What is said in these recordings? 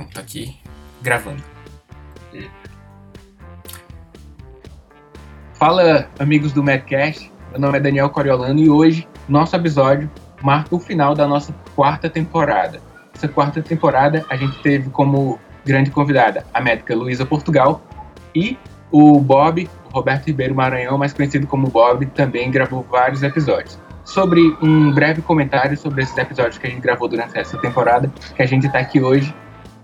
Pronto, tô aqui gravando. Fala, amigos do Medcast. Meu nome é Daniel Coriolano e hoje nosso episódio marca o final da nossa quarta temporada. Essa quarta temporada a gente teve como grande convidada a médica Luísa Portugal e o Bob, Roberto Ribeiro Maranhão, mais conhecido como Bob, também gravou vários episódios. Sobre um breve comentário sobre esses episódios que a gente gravou durante essa temporada, que a gente está aqui hoje.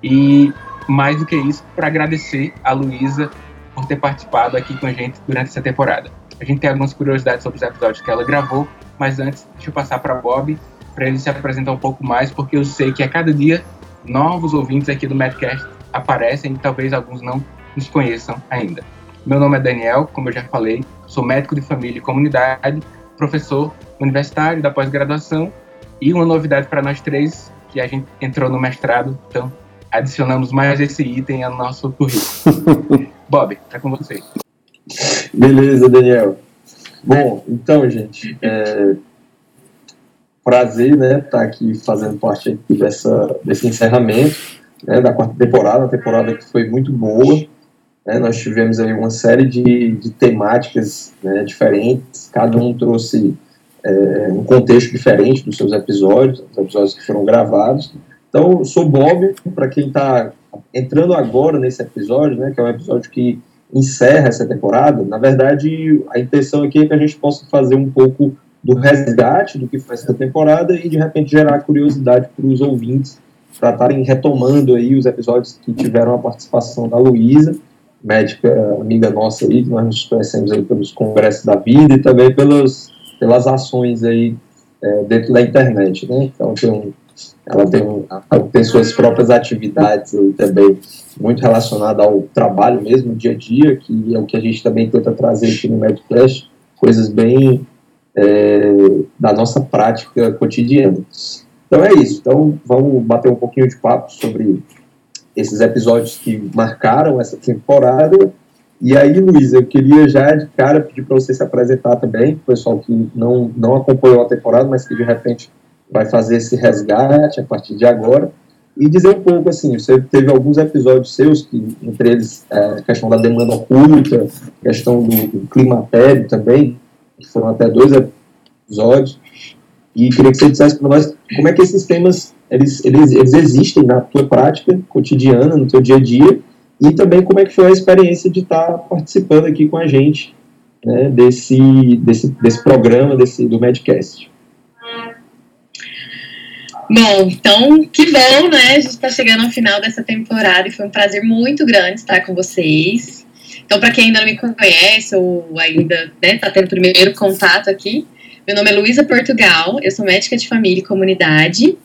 E mais do que isso, para agradecer a Luísa por ter participado aqui com a gente durante essa temporada. A gente tem algumas curiosidades sobre os episódios que ela gravou, mas antes, deixa eu passar para Bob, para ele se apresentar um pouco mais, porque eu sei que a cada dia novos ouvintes aqui do Madcast aparecem e talvez alguns não nos conheçam ainda. Meu nome é Daniel, como eu já falei, sou médico de família e comunidade, professor universitário da pós-graduação e uma novidade para nós três, que a gente entrou no mestrado, então adicionamos mais esse item ao nosso currículo. Bob, é com você. Beleza, Daniel. Bom, então, gente, é... prazer, né, estar tá aqui fazendo parte aqui dessa, desse encerramento né, da quarta temporada, uma temporada que foi muito boa. Né, nós tivemos aí uma série de, de temáticas né, diferentes, cada um trouxe é, um contexto diferente dos seus episódios, os episódios que foram gravados. Então, sou Bob, para quem está entrando agora nesse episódio, né, que é um episódio que encerra essa temporada, na verdade, a intenção aqui é que a gente possa fazer um pouco do resgate do que foi essa temporada e, de repente, gerar curiosidade para os ouvintes para estarem retomando aí os episódios que tiveram a participação da Luísa, médica amiga nossa aí, que nós nos conhecemos aí pelos congressos da vida e também pelas, pelas ações aí é, dentro da internet, né? Então tem um, ela tem, ela tem suas próprias atividades também muito relacionada ao trabalho mesmo, dia a dia, que é o que a gente também tenta trazer aqui no MedFlash, coisas bem é, da nossa prática cotidiana. Então é isso. Então vamos bater um pouquinho de papo sobre esses episódios que marcaram essa temporada. E aí, Luiz, eu queria já de cara pedir para você se apresentar também, pessoal que não, não acompanhou a temporada, mas que de repente vai fazer esse resgate a partir de agora. E dizer um pouco assim, você teve alguns episódios seus, que entre eles é, a questão da demanda oculta, questão do, do climatério também, que foram até dois episódios. E queria que você dissesse para nós como é que esses temas eles, eles, eles existem na tua prática cotidiana, no teu dia a dia, e também como é que foi a experiência de estar tá participando aqui com a gente né, desse, desse, desse programa, desse, do Medcast. Bom, então, que bom, né? A gente está chegando ao final dessa temporada e foi um prazer muito grande estar com vocês. Então, para quem ainda não me conhece ou ainda está né, tá tendo primeiro contato aqui, meu nome é Luísa Portugal, eu sou médica de família e comunidade.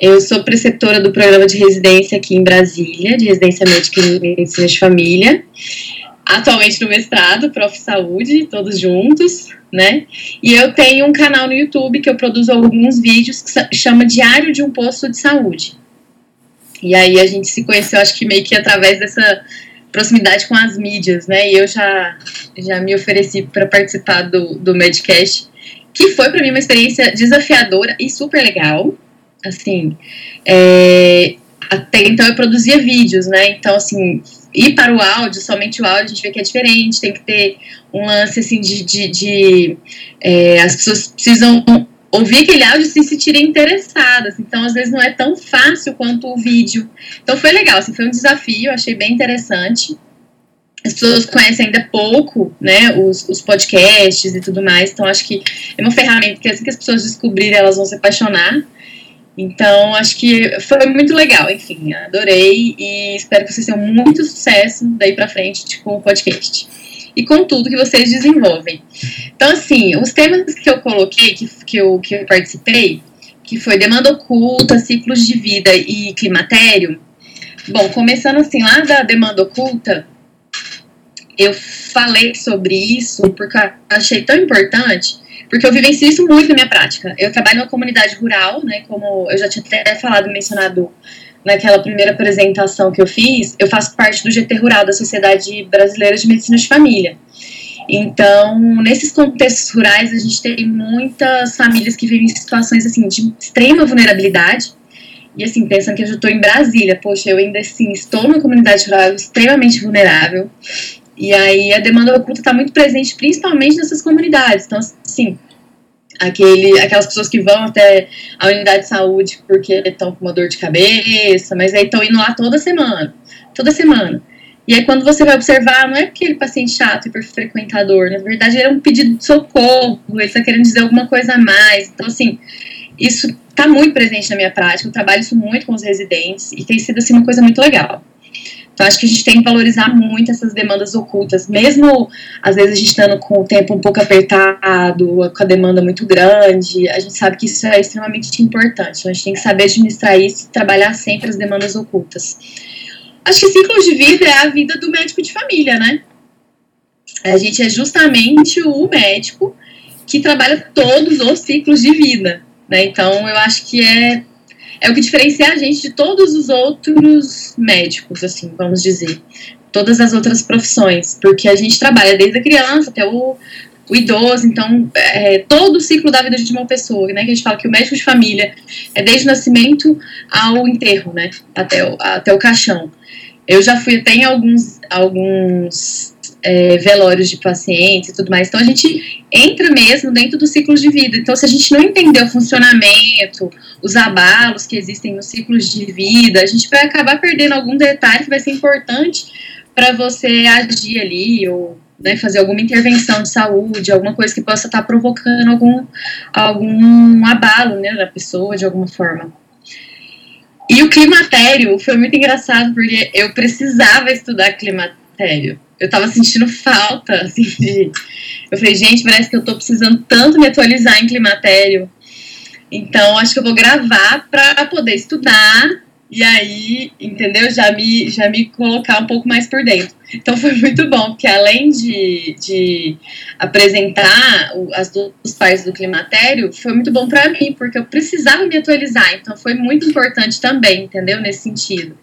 Eu sou preceptora do programa de residência aqui em Brasília, de residência médica e medicina de família. Atualmente no mestrado, Prof. Saúde, todos juntos, né? E eu tenho um canal no YouTube que eu produzo alguns vídeos que chama Diário de um Posto de Saúde. E aí a gente se conheceu, acho que meio que através dessa proximidade com as mídias, né? E eu já, já me ofereci para participar do, do Medcast que foi para mim uma experiência desafiadora e super legal. Assim, é, até então eu produzia vídeos, né? Então, assim, ir para o áudio, somente o áudio, a gente vê que é diferente, tem que ter um lance, assim, de. de, de é, as pessoas precisam ouvir aquele áudio e se sentirem interessadas. Então, às vezes, não é tão fácil quanto o vídeo. Então, foi legal, assim, foi um desafio, achei bem interessante as pessoas conhecem ainda pouco, né, os, os, podcasts e tudo mais, então acho que é uma ferramenta que assim que as pessoas descobrirem, elas vão se apaixonar. Então, acho que foi muito legal, enfim, adorei e espero que vocês tenham muito sucesso daí pra frente com o podcast. E com tudo que vocês desenvolvem. Então, assim, os temas que eu coloquei, que, que, eu, que eu participei, que foi demanda oculta, ciclos de vida e climatério. Bom, começando assim, lá da demanda oculta, eu falei sobre isso porque achei tão importante, porque eu vivencio isso muito na minha prática. Eu trabalho numa comunidade rural, né, como eu já tinha até falado, mencionado naquela primeira apresentação que eu fiz, eu faço parte do GT Rural, da Sociedade Brasileira de Medicina de Família. Então, nesses contextos rurais, a gente tem muitas famílias que vivem em situações assim de extrema vulnerabilidade E assim, pensando que eu já estou em Brasília, poxa, eu ainda assim estou numa comunidade rural extremamente vulnerável. E aí a demanda oculta está muito presente, principalmente nessas comunidades. Então, assim, aquele, aquelas pessoas que vão até a unidade de saúde porque estão com uma dor de cabeça, mas aí estão indo lá toda semana, toda semana. E aí quando você vai observar, não é aquele paciente chato, hiperfrequentador, na verdade ele é um pedido de socorro, ele está querendo dizer alguma coisa a mais. Então, assim, isso está muito presente na minha prática, eu trabalho isso muito com os residentes e tem sido, assim, uma coisa muito legal. Então, acho que a gente tem que valorizar muito essas demandas ocultas, mesmo às vezes a gente estando com o tempo um pouco apertado, com a demanda muito grande, a gente sabe que isso é extremamente importante. Então, a gente tem que saber administrar isso e trabalhar sempre as demandas ocultas. Acho que ciclos de vida é a vida do médico de família, né? A gente é justamente o médico que trabalha todos os ciclos de vida, né? Então, eu acho que é é o que diferencia a gente de todos os outros médicos, assim, vamos dizer. Todas as outras profissões. Porque a gente trabalha desde a criança até o, o idoso, então, é, todo o ciclo da vida de uma pessoa, né? Que a gente fala que o médico de família é desde o nascimento ao enterro, né? Até o, até o caixão. Eu já fui até em alguns, alguns é, velórios de pacientes e tudo mais. Então a gente entra mesmo dentro do ciclo de vida. Então, se a gente não entender o funcionamento, os abalos que existem nos ciclos de vida, a gente vai acabar perdendo algum detalhe que vai ser importante para você agir ali ou né, fazer alguma intervenção de saúde, alguma coisa que possa estar tá provocando algum, algum abalo né, da pessoa de alguma forma. E o climatério foi muito engraçado porque eu precisava estudar climatério eu tava sentindo falta, assim, de... Eu falei, gente, parece que eu tô precisando tanto me atualizar em climatério. Então, acho que eu vou gravar para poder estudar e aí, entendeu? Já me, já me colocar um pouco mais por dentro. Então, foi muito bom, porque além de, de apresentar o, as duas partes do climatério, foi muito bom para mim, porque eu precisava me atualizar. Então, foi muito importante também, entendeu? Nesse sentido.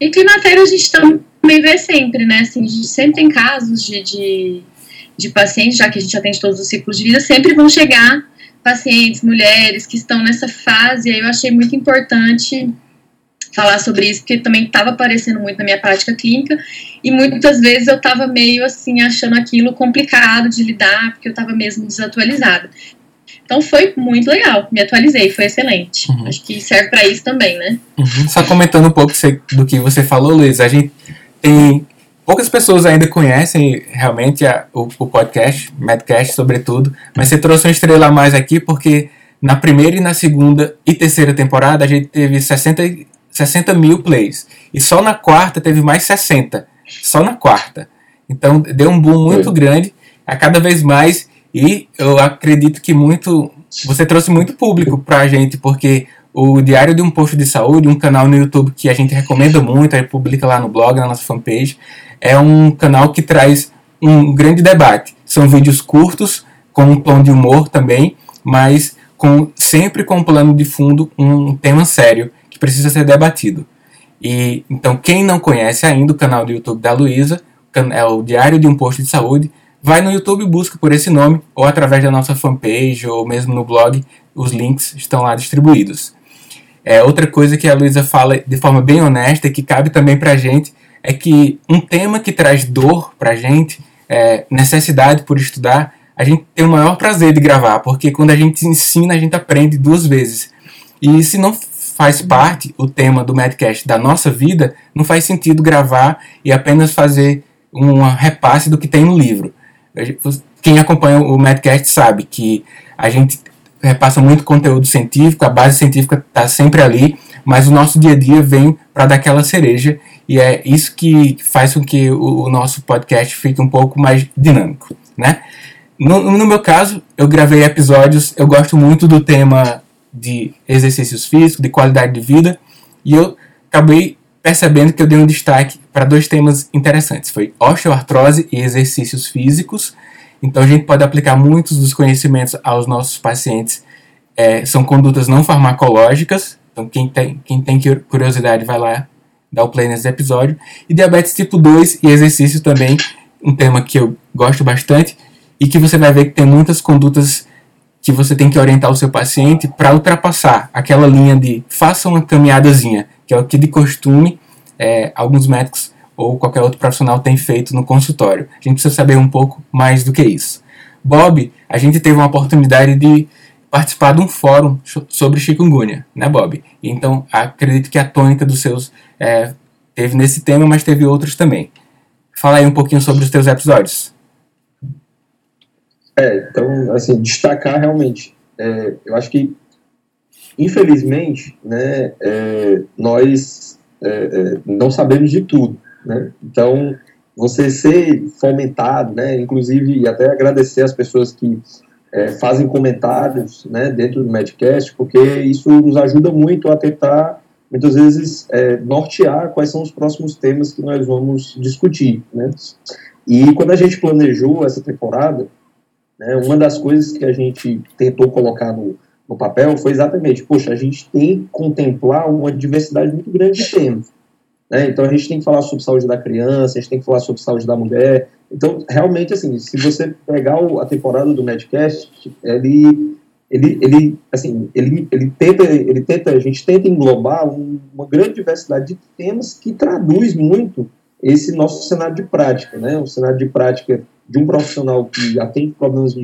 E climatério a gente também vê sempre, né? Assim, a gente sempre tem casos de, de, de pacientes, já que a gente atende todos os ciclos de vida, sempre vão chegar pacientes, mulheres que estão nessa fase, aí eu achei muito importante falar sobre isso, porque também estava aparecendo muito na minha prática clínica, e muitas vezes eu estava meio assim, achando aquilo complicado de lidar, porque eu estava mesmo desatualizada. Então foi muito legal, me atualizei, foi excelente. Uhum. Acho que serve para isso também, né? Uhum. Só comentando um pouco do que você falou, Luiz, a gente tem. Poucas pessoas ainda conhecem realmente a, o, o podcast, Madcast, sobretudo, mas você trouxe uma estrela a mais aqui porque na primeira e na segunda e terceira temporada a gente teve 60, 60 mil plays. E só na quarta teve mais 60. Só na quarta. Então deu um boom muito grande. A cada vez mais e eu acredito que muito. Você trouxe muito público pra gente, porque o Diário de um Posto de Saúde, um canal no YouTube que a gente recomenda muito, a gente publica lá no blog, na nossa fanpage, é um canal que traz um grande debate. São vídeos curtos, com um tom de humor também, mas com sempre com um plano de fundo um tema sério que precisa ser debatido. E então quem não conhece ainda o canal do YouTube da Luísa, é o Diário de um Posto de Saúde, vai no YouTube, busca por esse nome, ou através da nossa fanpage, ou mesmo no blog, os links estão lá distribuídos. É, outra coisa que a Luísa fala de forma bem honesta, que cabe também para a gente, é que um tema que traz dor para a gente, é, necessidade por estudar, a gente tem o maior prazer de gravar, porque quando a gente ensina, a gente aprende duas vezes. E se não faz parte o tema do Madcast da nossa vida, não faz sentido gravar e apenas fazer um repasse do que tem no livro. Quem acompanha o Madcast sabe que a gente repassa muito conteúdo científico, a base científica está sempre ali, mas o nosso dia a dia vem para dar aquela cereja e é isso que faz com que o, o nosso podcast fique um pouco mais dinâmico, né? No, no, meu caso, eu gravei episódios, eu gosto muito do tema de exercícios físicos, de qualidade de vida, e eu acabei percebendo que eu dei um destaque para dois temas interessantes. Foi osteoartrose e exercícios físicos. Então a gente pode aplicar muitos dos conhecimentos aos nossos pacientes. É, são condutas não farmacológicas. Então quem tem, quem tem curiosidade vai lá dar o play nesse episódio. E diabetes tipo 2 e exercício também, um tema que eu gosto bastante e que você vai ver que tem muitas condutas que você tem que orientar o seu paciente para ultrapassar aquela linha de faça uma caminhadazinha, que é o que de costume é, alguns médicos ou qualquer outro profissional tem feito no consultório. A gente precisa saber um pouco mais do que isso. Bob, a gente teve uma oportunidade de participar de um fórum sobre chikungunya, né, Bob? Então, acredito que a tônica dos seus é, teve nesse tema, mas teve outros também. Fala aí um pouquinho sobre os teus episódios. É, então, assim, destacar realmente, é, eu acho que, infelizmente, né, é, nós é, é, não sabemos de tudo, né, então, você ser fomentado, né, inclusive até agradecer as pessoas que é, fazem comentários, né, dentro do Medcast, porque isso nos ajuda muito a tentar, muitas vezes, nortear quais são os próximos temas que nós vamos discutir, né, e quando a gente planejou essa temporada, né? Uma das coisas que a gente tentou colocar no, no papel foi exatamente, poxa, a gente tem que contemplar uma diversidade muito grande de temas. Né? Então a gente tem que falar sobre saúde da criança, a gente tem que falar sobre saúde da mulher. Então, realmente, assim, se você pegar o, a temporada do Medcast, ele, ele, ele, assim, ele, ele, tenta, ele tenta, a gente tenta englobar um, uma grande diversidade de temas que traduz muito esse nosso cenário de prática, né? Um cenário de prática de um profissional que atende problemas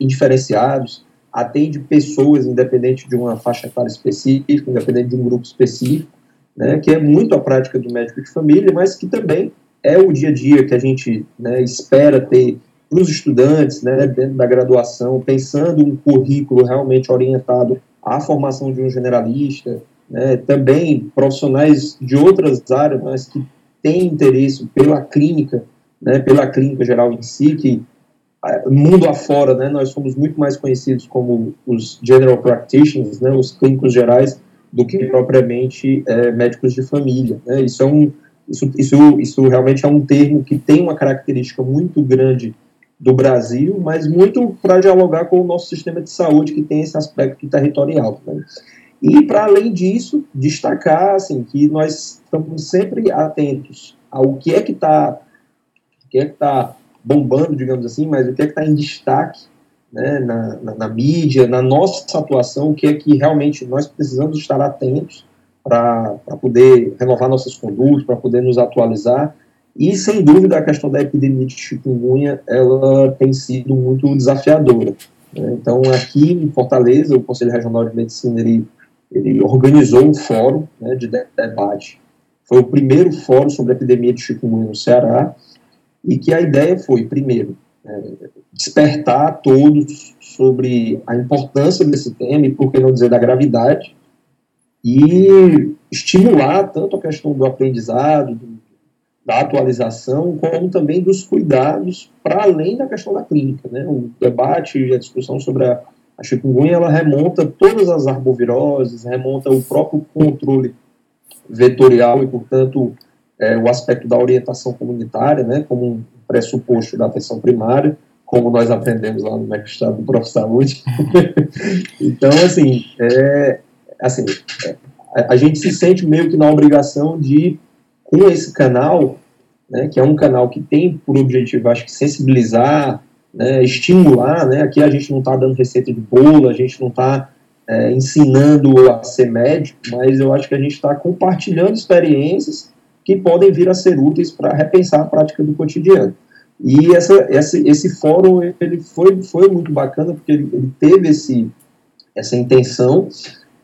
indiferenciados, atende pessoas independente de uma faixa etária específica, independente de um grupo específico, né, que é muito a prática do médico de família, mas que também é o dia a dia que a gente né, espera ter para os estudantes, né, dentro da graduação, pensando um currículo realmente orientado à formação de um generalista, né, também profissionais de outras áreas, mas que têm interesse pela clínica, né, pela clínica geral em si, que mundo afora, né, nós somos muito mais conhecidos como os general practitioners, né, os clínicos gerais, do que propriamente é, médicos de família. Né, isso, é um, isso, isso, isso realmente é um termo que tem uma característica muito grande do Brasil, mas muito para dialogar com o nosso sistema de saúde, que tem esse aspecto territorial. Né. E, para além disso, destacar assim, que nós estamos sempre atentos ao que é que está que é que está bombando, digamos assim, mas o que é que está em destaque né, na, na, na, mídia, na nossa atuação, o que é que realmente nós precisamos estar atentos para poder renovar nossas condutas, para poder nos atualizar. E, sem dúvida, a questão da epidemia de chikungunya, ela tem sido muito desafiadora. Né? Então, aqui em Fortaleza, o Conselho Regional de Medicina, ele, ele organizou um fórum né, de debate. Foi o primeiro fórum sobre a epidemia de chikungunya no Ceará, e que a ideia foi, primeiro, é, despertar todos sobre a importância desse tema e, por que não dizer, da gravidade, e estimular tanto a questão do aprendizado, do, da atualização, como também dos cuidados para além da questão da clínica. Né? O debate e a discussão sobre a, a chikungunya, ela remonta todas as arboviroses, remonta o próprio controle vetorial e, portanto, é, o aspecto da orientação comunitária, né, como um pressuposto da atenção primária, como nós aprendemos lá no mestrado do Prof. Saúde. então, assim, é, assim é, a, a, gente se sente meio que na obrigação de, com esse canal, né, que é um canal que tem por objetivo, acho que, sensibilizar, né, estimular, né, aqui a gente não está dando receita de bolo, a gente não está é, ensinando a ser médico, mas eu acho que a gente está compartilhando experiências que podem vir a ser úteis para repensar a prática do cotidiano. E essa, essa, esse fórum ele foi, foi muito bacana porque ele, ele teve esse, essa intenção.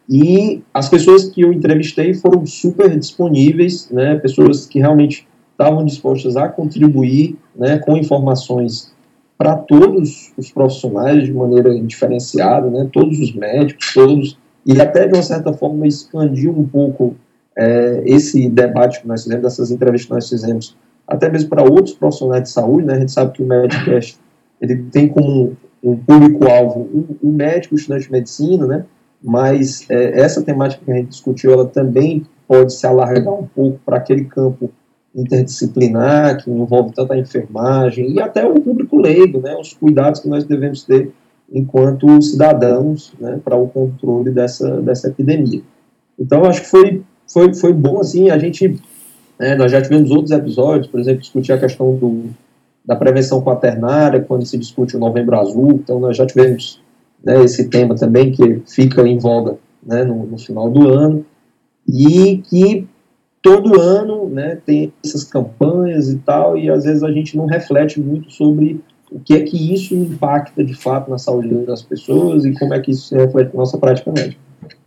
E as pessoas que eu entrevistei foram super disponíveis, né, pessoas que realmente estavam dispostas a contribuir né, com informações para todos os profissionais de maneira diferenciada, né, todos os médicos, todos, e até de uma certa forma expandir um pouco é, esse debate que nós fizemos, essas entrevistas que nós fizemos, até mesmo para outros profissionais de saúde, né? A gente sabe que o Medcast ele tem como um público-alvo um, um, médico, estudante de medicina, né? Mas é, essa temática que a gente discutiu, ela também pode se alargar um pouco para aquele campo interdisciplinar que envolve tanto a enfermagem e até o público leigo, né? Os cuidados que nós devemos ter enquanto cidadãos, né? Para o controle dessa dessa epidemia. Então, acho que foi foi, foi bom, assim, a gente, né, nós já tivemos outros episódios, por exemplo, discutir a questão do, da prevenção quaternária, quando se discute o Novembro Azul, então nós já tivemos né, esse tema também que fica em voga né, no, no final do ano, e que todo ano né, tem essas campanhas e tal, e às vezes a gente não reflete muito sobre o que é que isso impacta de fato na saúde das pessoas e como é que isso se reflete na nossa prática médica.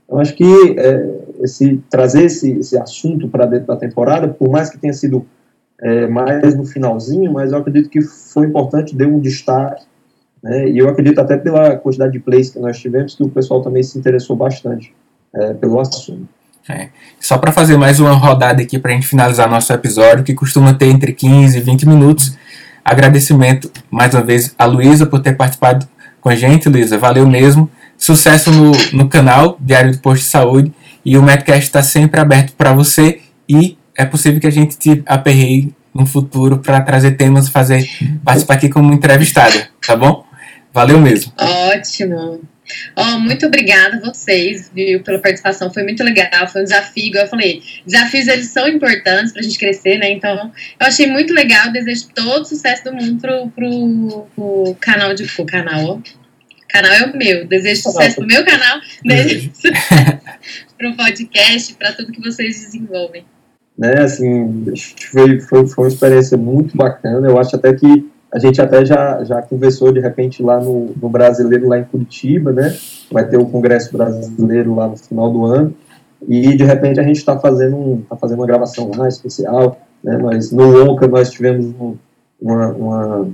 Eu acho que é, esse, trazer esse, esse assunto para dentro da temporada, por mais que tenha sido é, mais no finalzinho, mas eu acredito que foi importante, deu um destaque, né, e eu acredito até pela quantidade de plays que nós tivemos, que o pessoal também se interessou bastante é, pelo assunto. É. Só para fazer mais uma rodada aqui para a gente finalizar nosso episódio, que costuma ter entre 15 e 20 minutos. Agradecimento mais uma vez a Luísa por ter participado com a gente, Luísa. Valeu mesmo. Sucesso no, no canal Diário do Posto de Saúde. E o Medcast está sempre aberto para você. E é possível que a gente te aperreie no futuro para trazer temas, fazer participar aqui como entrevistada, tá bom? Valeu mesmo. Ótimo. Oh, muito obrigada a vocês, viu, pela participação. Foi muito legal, foi um desafio, eu falei. Desafios, eles são importantes pra gente crescer, né? Então, eu achei muito legal. Desejo todo o sucesso do mundo pro, pro, canal de... Pro canal. O canal é o meu. Desejo sucesso pro meu canal, desejo pro podcast, para tudo que vocês desenvolvem. Né, assim, foi, foi, foi uma experiência muito bacana. Eu acho até que a gente até já, já conversou de repente lá no, no Brasileiro, lá em Curitiba, né? Vai ter o Congresso Brasileiro lá no final do ano. E de repente a gente está fazendo, um, tá fazendo uma gravação lá especial. Né? Nós, no Onca nós tivemos um, uma, uma,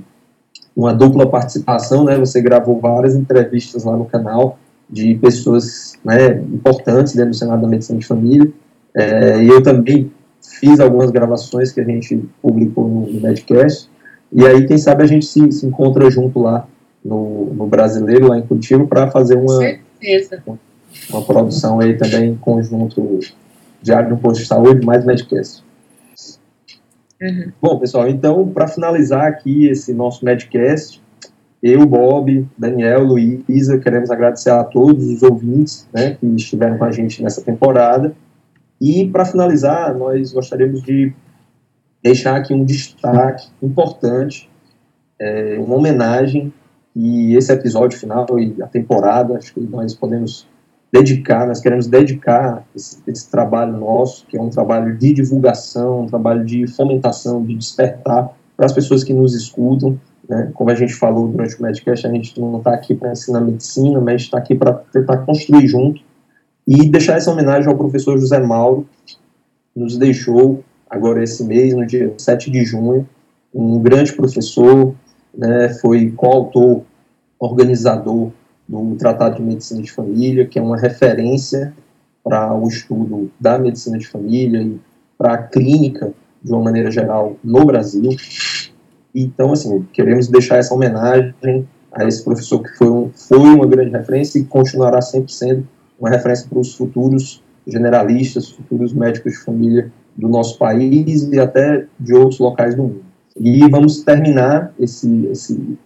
uma, dupla participação, né? Você gravou várias entrevistas lá no canal de pessoas né, importantes dentro do Senado da Medicina de Família. É, e eu também fiz algumas gravações que a gente publicou no, no Medcast. E aí, quem sabe, a gente se, se encontra junto lá no, no Brasileiro, lá em Curitiba, para fazer uma, uma, uma, produção aí também em conjunto Diário do Posto de Saúde, mais Medcast. Uhum. Bom, pessoal, então, para finalizar aqui esse nosso Medcast, eu, Bob, Daniel, Luísa, queremos agradecer a todos os ouvintes né, que estiveram com a gente nessa temporada. E, para finalizar, nós gostaríamos de deixar aqui um destaque importante, é, uma homenagem, e esse episódio final e a temporada, acho que nós podemos dedicar, nós queremos dedicar esse, esse, trabalho nosso, que é um trabalho de divulgação, um trabalho de fomentação, de despertar para as pessoas que nos escutam. Né? Como a gente falou durante o Medcast, a gente não está aqui para ensinar medicina, mas está aqui para tentar construir junto e deixar essa homenagem ao professor José Mauro, que nos deixou agora esse mês, no dia 7 de junho, um grande professor, né, foi coautor, organizador do Tratado de Medicina de Família, que é uma referência para o estudo da medicina de família e para a clínica, de uma maneira geral, no Brasil. Então, assim, queremos deixar essa homenagem a esse professor que foi, um, foi uma grande referência e continuará sempre sendo uma referência para os futuros generalistas, futuros médicos de família do nosso país e até de outros locais do mundo. E vamos terminar esse, esse,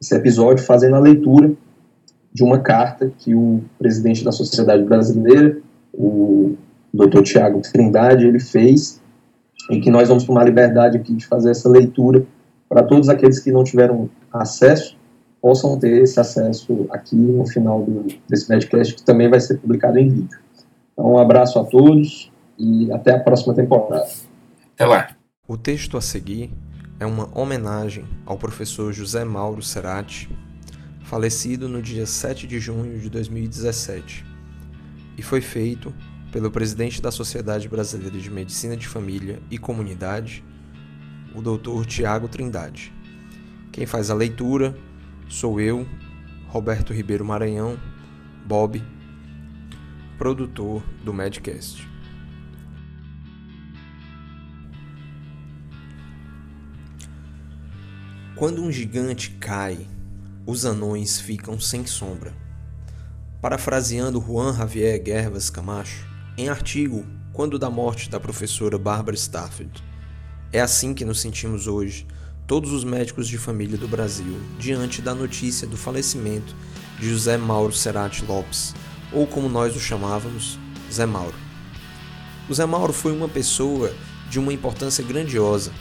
esse episódio fazendo a leitura de uma carta que o presidente da Sociedade Brasileira, o Dr. Tiago Trindade, ele fez e que nós vamos tomar liberdade aqui de fazer essa leitura para todos aqueles que não tiveram acesso possam ter esse acesso aqui no final do, desse podcast que também vai ser publicado em vídeo. Então, um abraço a todos e até a próxima temporada. Até lá. O texto a seguir é uma homenagem ao professor José Mauro Cerati, falecido no dia 7 de junho de 2017, e foi feito pelo presidente da Sociedade Brasileira de Medicina de Família e Comunidade, o Dr. Tiago Trindade. Quem faz a leitura sou eu, Roberto Ribeiro Maranhão, Bob, produtor do Medcast. Quando um gigante cai, os anões ficam sem sombra. Parafraseando Juan Javier Gervas Camacho, em artigo Quando da morte da professora Barbara Stafford. É assim que nos sentimos hoje, todos os médicos de família do Brasil, diante da notícia do falecimento de José Mauro Cerati Lopes, ou como nós o chamávamos, Zé Mauro. O Zé Mauro foi uma pessoa de uma importância grandiosa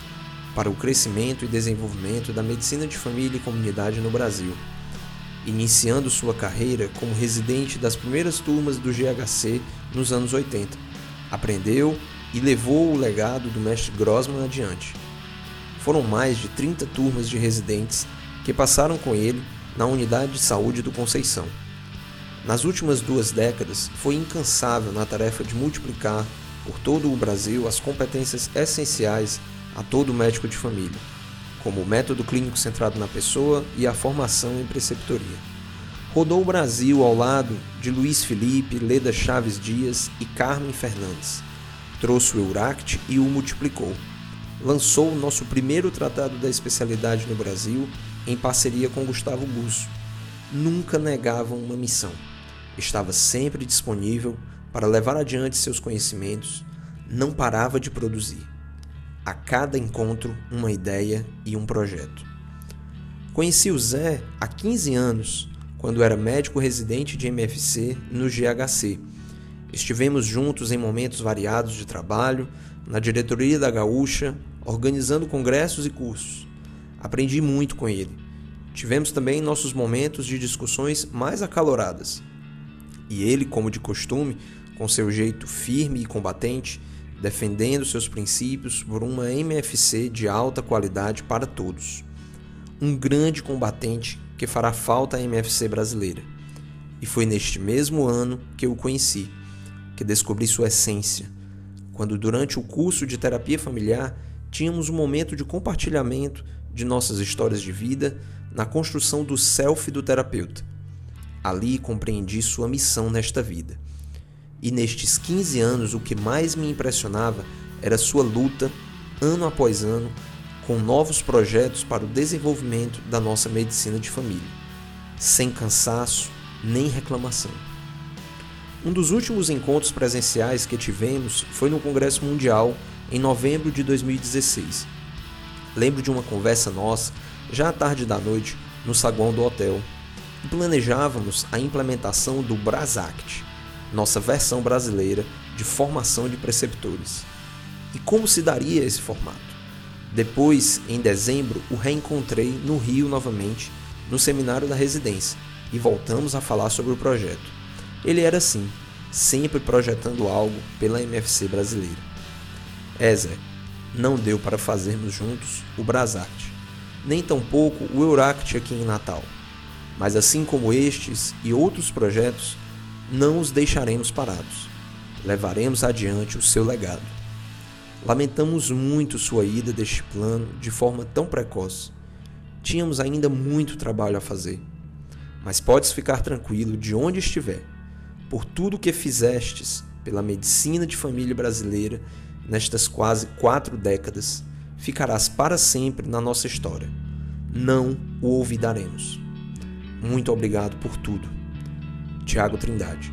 para o crescimento e desenvolvimento da medicina de família e comunidade no Brasil. iniciando sua carreira como residente das primeiras turmas do GHC nos anos 80. Aprendeu e levou o legado do mestre Grossman adiante. Foram mais de 30 turmas de residentes que passaram com ele na unidade de saúde do Conceição. Nas últimas duas décadas, foi incansável na tarefa de multiplicar por todo o Brasil as competências essenciais a todo médico de família, como o método clínico centrado na pessoa e a formação em preceptoria. Rodou o Brasil ao lado de Luiz Felipe, Leda Chaves Dias e Carmen Fernandes. Trouxe o Euract e o multiplicou. Lançou o nosso primeiro tratado da especialidade no Brasil em parceria com Gustavo Busso. Nunca negava uma missão. Estava sempre disponível para levar adiante seus conhecimentos, não parava de produzir a cada encontro uma ideia e um projeto. Conheci o Zé há 15 anos, quando era médico residente de MFC no GHC. Estivemos juntos em momentos variados de trabalho, na diretoria da Gaúcha, organizando congressos e cursos. Aprendi muito com ele. Tivemos também nossos momentos de discussões mais acaloradas. E ele, como de costume, com seu jeito firme e combatente, defendendo seus princípios por uma MFC de alta qualidade para todos. Um grande combatente que fará falta à MFC brasileira. E foi neste mesmo ano que eu o conheci, que descobri sua essência, quando durante o curso de terapia familiar tínhamos um momento de compartilhamento de nossas histórias de vida na construção do self do terapeuta. Ali compreendi sua missão nesta vida e nestes 15 anos, o que mais me impressionava era sua luta, ano após ano, com novos projetos para o desenvolvimento da nossa medicina de família, sem cansaço nem reclamação. Um dos últimos encontros presenciais que tivemos foi no Congresso Mundial em novembro de 2016. Lembro de uma conversa nossa, já à tarde da noite, no saguão do hotel, e planejávamos a implementação do Brasact, nossa versão brasileira de formação de preceptores. E como se daria esse formato? Depois, em dezembro, o reencontrei no Rio novamente, no seminário da residência, e voltamos a falar sobre o projeto. Ele era assim, sempre projetando algo pela MFC brasileira. É, Zé, não deu para fazermos juntos o Brasact, nem tampouco o Euract aqui em Natal. Mas assim como estes e outros projetos, não os deixaremos parados. Levaremos adiante o seu legado. Lamentamos muito sua ida deste plano de forma tão precoce. Tínhamos ainda muito trabalho a fazer. Mas podes ficar tranquilo de onde estiver, por tudo que fizestes pela medicina de família brasileira nestas quase quatro décadas, ficarás para sempre na nossa história. Não o olvidaremos. Muito obrigado por tudo. Tiago Trindade,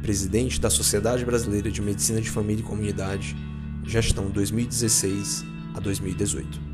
presidente da Sociedade Brasileira de Medicina de Família e Comunidade, gestão 2016 a 2018.